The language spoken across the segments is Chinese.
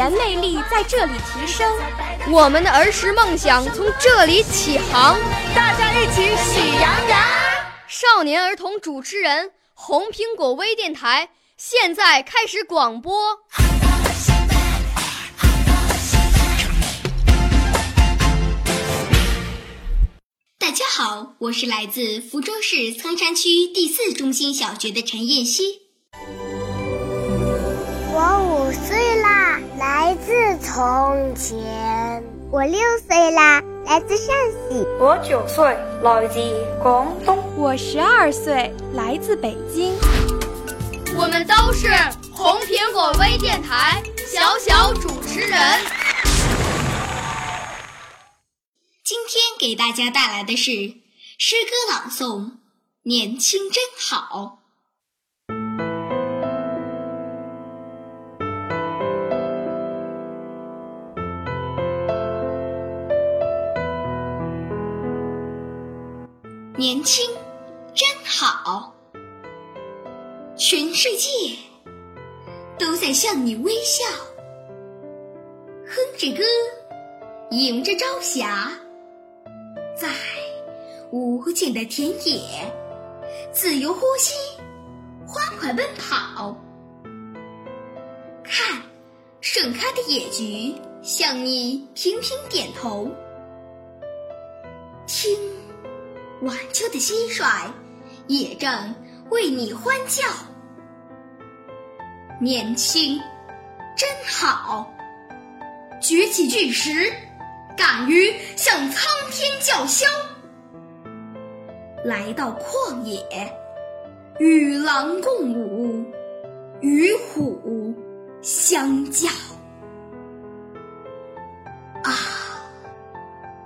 言魅力在这里提升，我们的儿时梦想从这里起航。大家一起喜羊羊。少年儿童主持人，红苹果微电台现在开始广播。大家好，我是来自福州市仓山区第四中心小学的陈燕希。从前。我六岁啦，来自陕西。我九岁，来自广东。我十二岁，来自北京。我们都是红苹果微电台小小主持人。今天给大家带来的是诗歌朗诵《年轻真好》。年轻真好，全世界都在向你微笑，哼着歌，迎着朝霞，在无尽的田野自由呼吸，欢快奔跑。看，盛开的野菊向你频频点头，晚秋的蟋蟀也正为你欢叫，年轻真好，举起巨石，敢于向苍天叫嚣。来到旷野，与狼共舞，与虎相较。啊，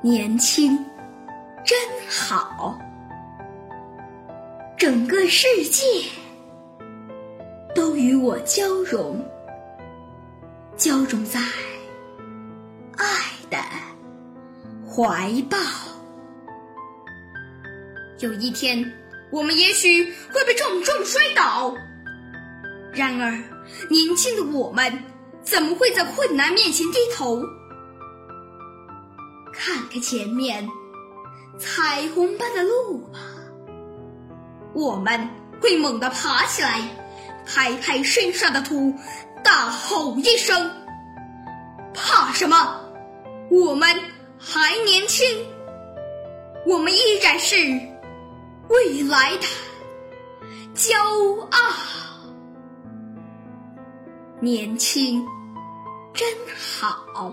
年轻！真好，整个世界都与我交融，交融在爱的怀抱。有一天，我们也许会被重重摔倒，然而，年轻的我们怎么会在困难面前低头？看看前面。彩虹般的路吧，我们会猛地爬起来，拍拍身上的土，大吼一声：“怕什么？我们还年轻，我们依然是未来的骄傲。年轻真好。”